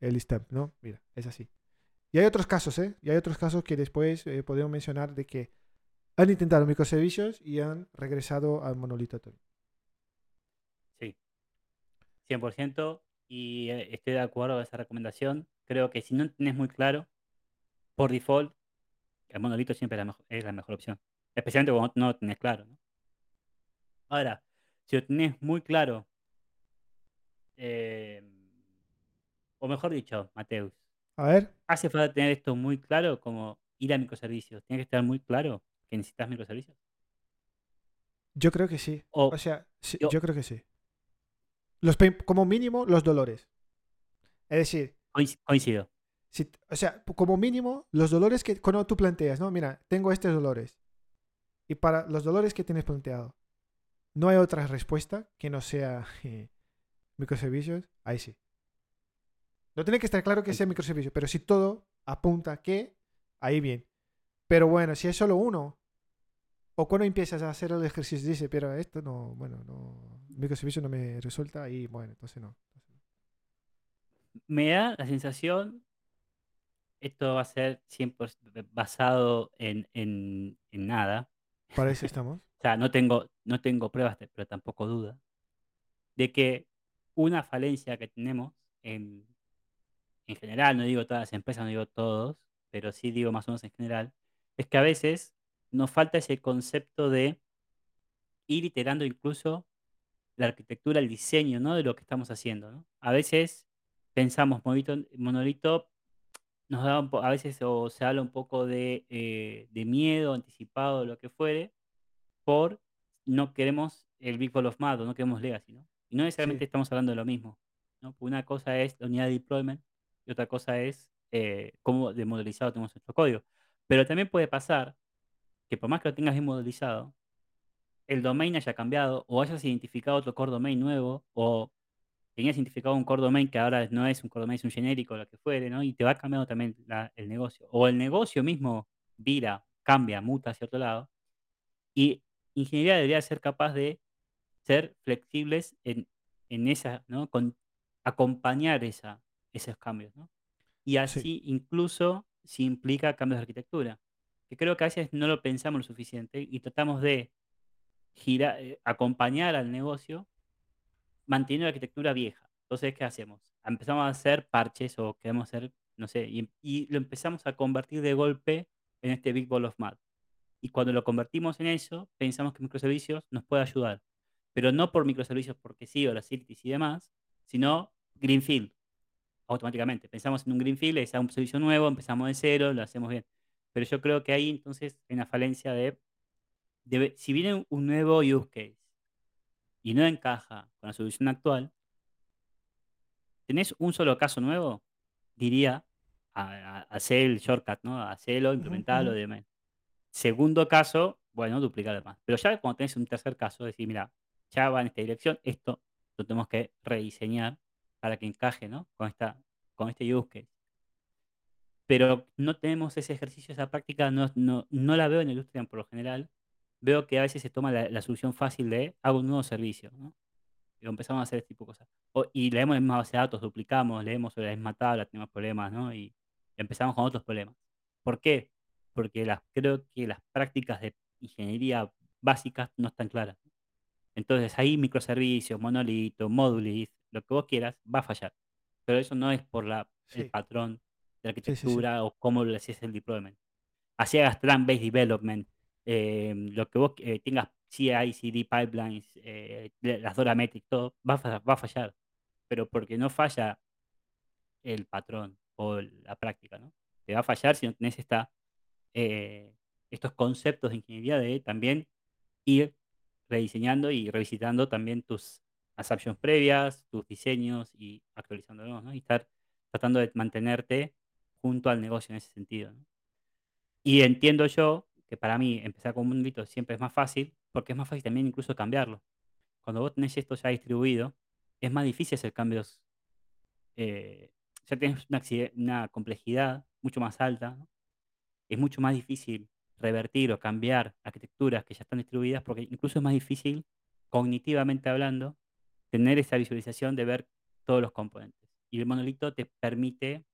el stamp, ¿no? Mira, es así. Y hay otros casos, ¿eh? Y hay otros casos que después eh, podemos mencionar de que han intentado microservicios y han regresado al monolito Atomic. Sí, 100%. Y eh, estoy de acuerdo con esa recomendación. Creo que si no tenés muy claro, por default, el monolito siempre es la, mejo- es la mejor opción. Especialmente cuando no lo tenés claro. ¿no? Ahora, si lo tenés muy claro, eh, o mejor dicho, Mateus, A ver, ¿hace falta tener esto muy claro como ir a microservicios? ¿Tiene que estar muy claro que necesitas microservicios? yo creo que sí. O, O sea, sí, yo yo creo que sí. Los pain- como mínimo, los dolores. Es decir, coinc- coincido. si, o sea, como mínimo, los dolores que cuando tú planteas, ¿no? Mira, tengo estos dolores. Y para los dolores que tienes planteado, no hay otra respuesta que no sea eh, microservicios, ahí sí. No tiene que estar claro que sea microservicio, pero si todo apunta que, ahí bien. Pero bueno, si es solo uno, o cuando empiezas a hacer el ejercicio, dice, pero esto no, bueno, no, microservicio no me resulta, ahí, bueno, entonces no. Me da la sensación, esto va a ser 100% basado en, en, en nada. Para eso estamos. Sea, no tengo, no tengo pruebas, pero tampoco duda, de que una falencia que tenemos en, en general, no digo todas las empresas, no digo todos, pero sí digo más o menos en general, es que a veces nos falta ese concepto de ir iterando incluso la arquitectura, el diseño, ¿no? De lo que estamos haciendo, ¿no? A veces pensamos monolito, monolito nos da un a veces o se habla un poco de, eh, de miedo anticipado, lo que fuere, por no queremos el Big Ball of Mad, no queremos Legacy, ¿no? Y no necesariamente Sí, estamos hablando de lo mismo, ¿no? Una cosa es la unidad de deployment y otra cosa es eh, cómo de modelizado tenemos nuestro código. Pero también puede pasar que por más que lo tengas bien modelizado, el domain haya cambiado o hayas identificado otro core domain nuevo o tenías identificado un core domain que ahora no es un core domain, es un genérico, lo que fuere, ¿no? Y te va cambiando también la- el negocio. O el negocio mismo vira, cambia, muta hacia otro lado. Y ingeniería debería ser capaz de ser flexibles en, en esa, ¿no? Con acompañar esa, esos cambios, ¿no? Y sí, así incluso si implica cambios de arquitectura, que creo que a veces no lo pensamos lo suficiente y tratamos de gira- eh, acompañar al negocio manteniendo la arquitectura vieja. Entonces, ¿qué hacemos? Empezamos a hacer parches o queremos hacer, no sé, y, y lo empezamos a convertir de golpe en este Big Ball of Mud. Y cuando lo convertimos en eso, pensamos que microservicios nos puede ayudar. Pero no por microservicios porque sí, o las utilities y demás, sino Greenfield, automáticamente. Pensamos en un Greenfield, es un servicio nuevo, empezamos de cero, lo hacemos bien. Pero yo creo que ahí entonces hay una falencia de, de- si viene un nuevo use case y no encaja con la solución actual, tenés un solo caso nuevo, diría, hacer el shortcut, ¿no? Hacerlo, ujú, implementarlo y demás. Segundo caso, bueno, duplicar más. Pero ya cuando tenés un tercer caso, decir, mira, ya va en esta dirección, esto lo tenemos que rediseñar para que encaje, ¿no? Con, esta, con este use case. Pero no tenemos ese ejercicio, esa práctica, no, no, no la veo en el industria por lo general. Veo que a veces se toma la, solución fácil de hago un nuevo servicio, ¿no? Y empezamos a hacer este tipo de cosas. Y leemos la misma base de datos, duplicamos, leemos sobre la misma tabla, tenemos problemas, ¿no? Y empezamos con otros problemas. ¿Por qué? Porque las, creo que las prácticas de ingeniería básicas no están claras. Entonces ahí microservicios, monolito, modulis, lo que vos quieras, va a fallar. Pero eso no es por la, el patrón de la sí, arquitectura o cómo le haces el deployment. Así hagas Trunk-Based Development, eh, lo que vos eh, tengas CI, CD, pipelines, eh, las Dora Metrics, todo, va a, va a fallar. Pero porque no falla el patrón o la práctica, ¿no? Te va a fallar si no tenés esta, eh, estos conceptos de ingeniería de también ir rediseñando y revisitando también tus assumptions previas, tus diseños y actualizándolos, ¿no? Y estar tratando de mantenerte junto al negocio en ese sentido, ¿no? Y entiendo yo que para mí empezar con un monolito siempre es más fácil, porque es más fácil también incluso cambiarlo. Cuando vos tenés esto ya distribuido, es más difícil hacer cambios, eh, ya tenés una, una complejidad mucho más alta, ¿no? Es mucho más difícil revertir o cambiar arquitecturas que ya están distribuidas, porque incluso es más difícil, cognitivamente hablando, tener esa visualización de ver todos los componentes. Y el monolito te permite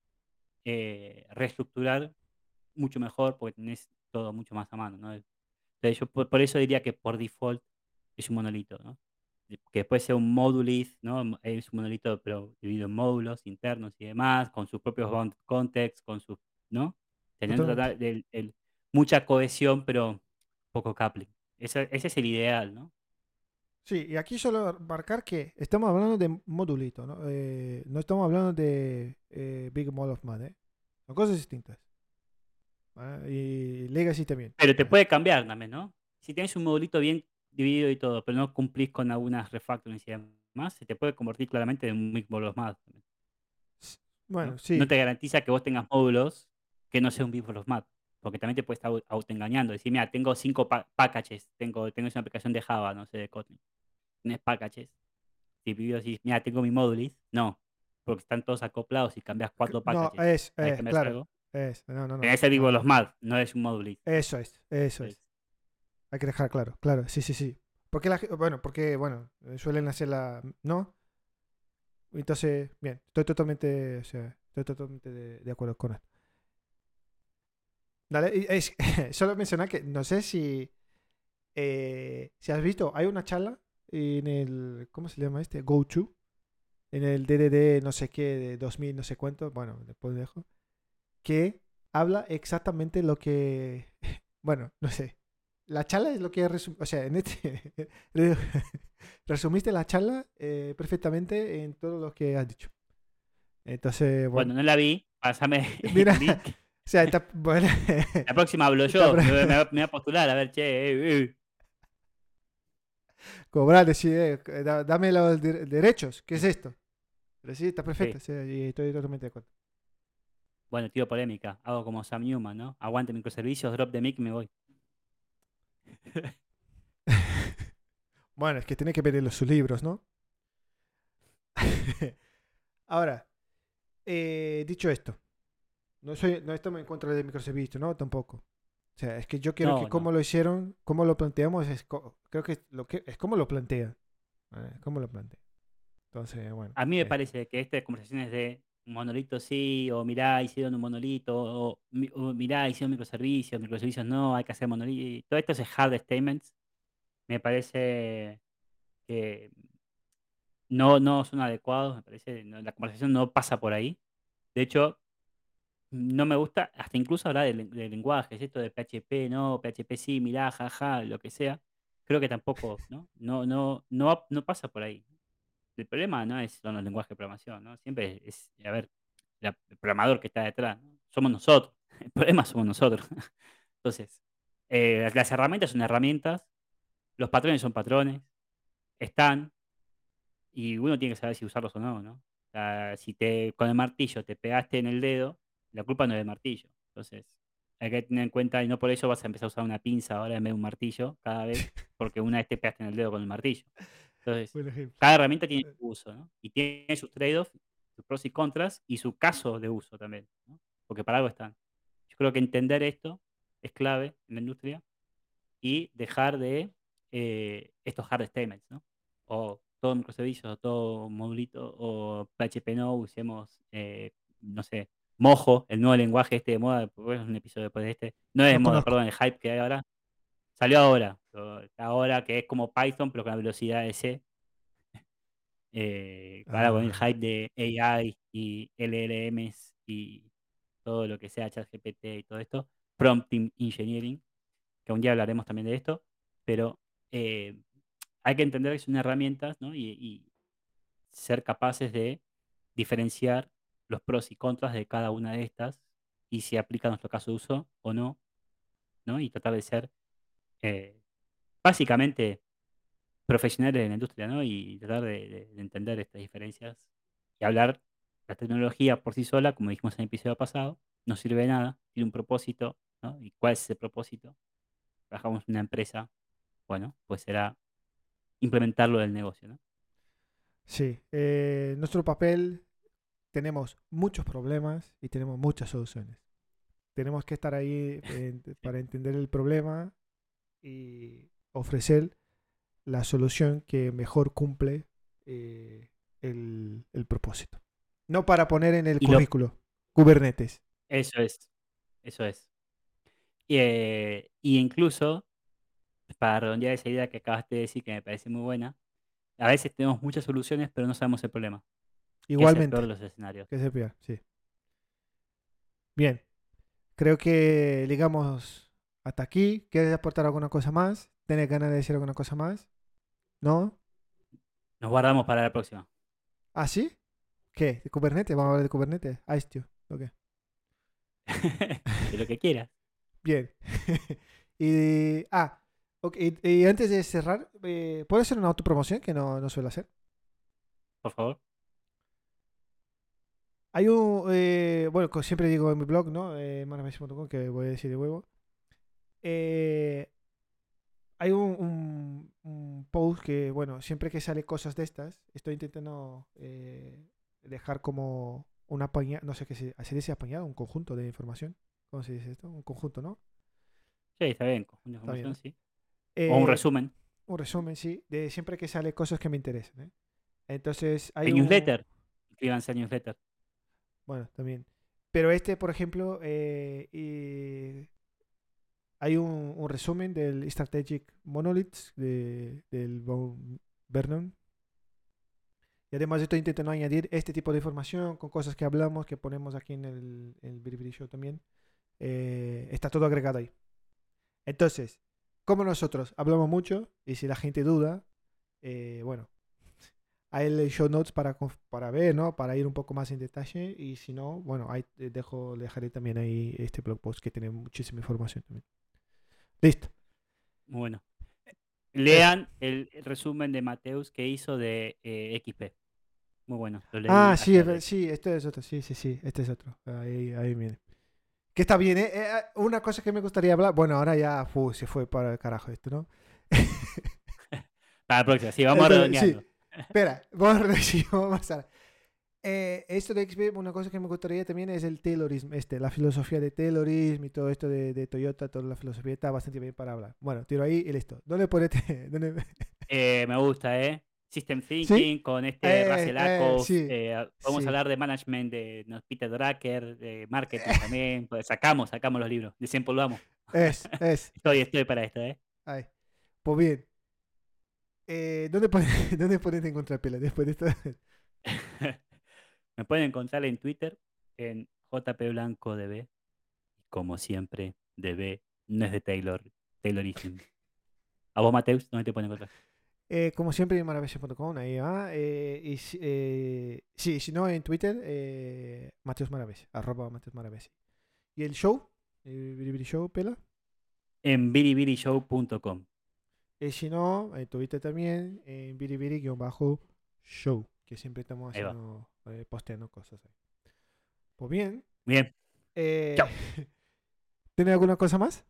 eh, reestructurar mucho mejor porque tenés todo mucho más a mano, ¿no? Por, eso diría que por default es un monolito, ¿no? Que después sea un modulith, ¿no? Es un monolito pero dividido en módulos internos y demás, con sus propios context, con sus, ¿no? Teniendo Totalmente. total- el- el- mucha cohesión, pero poco coupling. Ese, ese es el ideal, ¿no? Sí, y aquí solo marcar que estamos hablando de modulito, ¿no? Eh, no estamos hablando de eh, Big Mall of Man, ¿eh? Son cosas distintas. ¿vale? Y Legacy también. Pero te puede cambiar también, ¿no? Si tienes un modulito bien dividido y todo, pero no cumplís con algunas refactorings y demás, se te puede convertir claramente en un Big Ball of S- Bueno, ¿no? sí. No te garantiza que vos tengas módulos que no sea un Big Ball of Math, porque también te puedes estar au- autoengañando. Decir, mira, tengo cinco pa- packages, tengo, tengo una aplicación de Java, no sé, de Kotlin. Tienes packages. Si decís, mira, tengo mi modulis, no, porque están todos acoplados y cambias cuatro No, packages, es, ahí es, cambias claro. algo. Es, no, no, no. Tenés el no. Ball of Math, no es un modulis. Eso es, eso es. Hay que dejar claro, claro, sí, sí, sí. Porque la, bueno, porque, bueno, eh, suelen hacer la, ¿no? Entonces, bien, estoy totalmente, o sea, estoy totalmente de, de acuerdo con esto. Dale, y es, solo mencionar que no sé si, eh, si has visto, hay una charla en el, ¿cómo se llama este? GoTo, en el DDD no sé qué de 2000 no sé cuánto, bueno, después dejo, que habla exactamente lo que, bueno, no sé, la charla es lo que resum- o sea, en este re- resumiste la charla eh, perfectamente en todo lo que has dicho. Entonces, bueno, bueno, no la vi, pásame mira, el link. O sea, está, bueno, La próxima hablo yo, me, voy- me voy- me voy a postular, a ver, che, eh, eh. cobrarle, sí, eh, da- dame los de- derechos, ¿qué es esto? Pero sí, está perfecto, Sí. sí, y estoy totalmente de acuerdo. Bueno, tiro polémica, hago como Sam Newman, ¿no? Aguante microservicios, drop the mic y me voy. Bueno, es que tiene que los- sus libros, ¿no? Ahora, eh, dicho esto, no, soy, no estamos en contra de microservicios, ¿no? Tampoco. O sea, es que yo quiero que No, como no. lo hicieron, como lo planteamos, es creo que es, lo que es como lo plantea. ¿vale? Cómo lo plantea. Entonces, bueno. A mí me eh, parece que estas conversaciones de monolito sí, o mirá, hicieron un monolito, o, o mirá, hicieron microservicios, microservicios no, hay que hacer monolito. Todo esto es hard statements. Me parece que no, no son adecuados, me parece, no- la conversación no pasa por ahí. De hecho, no me gusta, hasta incluso hablar de, de lenguajes, esto de PHP, no, PHP sí, mirá, jaja, lo que sea. Creo que tampoco, ¿no? No, no, no, no pasa por ahí. El problema no es, son los lenguajes de programación, ¿no? Siempre es, a ver, el programador que está detrás, ¿no? Somos nosotros. El problema somos nosotros. Entonces, eh, las herramientas son herramientas, los patrones son patrones, están, y uno tiene que saber si usarlos o no, ¿no? O sea, si te, con el martillo te pegaste en el dedo, la culpa no es del martillo. Entonces, hay que tener en cuenta, y no por eso vas a empezar a usar una pinza ahora en vez de un martillo cada vez, porque una vez te pegaste en el dedo con el martillo. Entonces, cada herramienta tiene Eh, su uso, ¿no? Y tiene sus trade-offs, sus pros y contras, y su caso de uso también, ¿no? Porque para algo están. Yo creo que entender esto es clave en la industria y dejar de eh, estos hard statements, ¿no? O todo microservicios, o todo modulito, o PHP no, usemos, eh, no sé, Mojo, el nuevo lenguaje este de moda, porque es un episodio después de este, no es de No moda, perdón, el hype que hay ahora, salió ahora, ahora que es como Python, pero con la velocidad de C, eh, ahora con el Ah, hype de AI y LLMs y todo lo que sea ChatGPT y todo esto, prompt en- engineering, que un día hablaremos también de esto, pero eh, hay que entender que son herramientas ¿no? y, y ser capaces de diferenciar los pros y contras de cada una de estas y si aplica nuestro caso de uso o no, ¿no? y tratar de ser eh, básicamente profesionales en la industria ¿no? y tratar de entender estas diferencias y hablar la tecnología por sí sola, como dijimos en el episodio pasado, no sirve de nada, tiene un propósito, ¿no? ¿Y cuál es ese propósito? Trabajamos en una empresa, bueno, pues será implementarlo del negocio, ¿no? sí, eh, nuestro papel tenemos muchos problemas y tenemos muchas soluciones. Tenemos que estar ahí eh, para entender el problema y ofrecer la solución que mejor cumple eh, el, el propósito. No para poner en el Y lo- currículo. Kubernetes. Eso es. Eso es. Y, eh, y incluso, para redondear esa idea que acabaste de decir, que me parece muy buena, a veces tenemos muchas soluciones, pero no sabemos el problema. Que Igualmente. peor de los escenarios. Que se peor, sí. Bien. Creo que ligamos hasta aquí. ¿Quieres aportar alguna cosa más? ¿Tienes ganas de decir alguna cosa más? ¿No? Nos guardamos para la próxima. ¿Ah, sí? ¿Qué? ¿De Kubernetes? ¿Vamos a hablar de Kubernetes? Tío. Ok. de lo que quieras. Bien. y, ah, ok, y, y antes de cerrar, eh, ¿puedo hacer una autopromoción que no, no suelo hacer? Por favor. Hay un, eh, bueno, como siempre digo en mi blog, ¿no? Eh, que voy a decir de huevo. Eh, hay un, un- un post que, bueno, siempre que sale cosas de estas, estoy intentando eh, dejar como un apañado, no sé qué se, se dice apañado, un conjunto de información. ¿Cómo se dice esto? Un conjunto, ¿no? Sí, está bien. Con una Está bien, información, sí. O un Eh, resumen. un resumen, sí, de siempre que sale cosas que me interesan. ¿eh? Entonces, hay El un- newsletter. Inscríbanse al newsletter. Bueno, también. Pero este, por ejemplo, eh, y hay un, un resumen del Strategic Monoliths de, del Vernon. Y además estoy intentando añadir este tipo de información con cosas que hablamos, que ponemos aquí en el, el Biribiri Show también. Eh, está todo agregado ahí. Entonces, como nosotros hablamos mucho, y si la gente duda, eh, bueno, hay el show notes para, para ver, ¿no? Para ir un poco más en detalle. Y si no, bueno, ahí dejo, dejaré también ahí este blog post que tiene muchísima información también. Listo. Bueno. Lean el resumen de Mateus que hizo de eh, XP. Muy bueno. lo leí Ah, sí, es sí, este es otro. Sí, sí, sí, este es otro. Ahí, ahí viene. Que está bien, ¿eh? Eh, eh, Una cosa que me gustaría hablar. Bueno, ahora ya fu, se fue para el carajo esto, ¿no? Para la próxima. Sí, vamos Entonces, sí. Espera, vamos a sí, vamos a pasar. Eh, esto de XP, una cosa que me gustaría también es el Taylorism, este, la filosofía de Taylorism y todo esto de, de Toyota, toda la filosofía está bastante bien para hablar. Bueno, tiro ahí y listo. ¿Dónde ponete? ¿Dónde- Eh, me gusta, ¿eh? System Thinking con este Eh, Russell eh, sí, eh, Vamos sí. a hablar de management de Peter Drucker, de marketing también. Pues sacamos, sacamos los libros. Desempolvamos. Es, es. Estoy, estoy para esto, ¿eh? Ahí. Pues bien. Eh, ¿dónde, pone, ¿Dónde encontrar pela después de esto? Me pueden encontrar en Twitter en jpblancodb. Como siempre, DB no es de Taylor, Taylorism. A vos, Mateus, ¿dónde te pueden encontrar? Eh, como siempre, en maravillas.com, ahí va. Eh, y si, eh, sí, si no, en Twitter, eh, Mateus Maravillas, arroba Mateus Maravillas. ¿Y el show? ¿El Biribiri Show, pela? En biribirishow.com. Y si no, en Twitter también, en biribiri-show, que siempre estamos haciendo, eh, posteando cosas ahí. Pues bien. Bien. Eh, Chao. ¿Tienes alguna cosa más?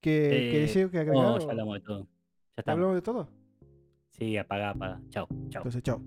¿Que, que Eh, deseo que agregar? No, ya hablamos de todo. Ya ¿Ya estamos. hablamos de todo? Sí, apaga, apaga. Chao, chao. Entonces, chao.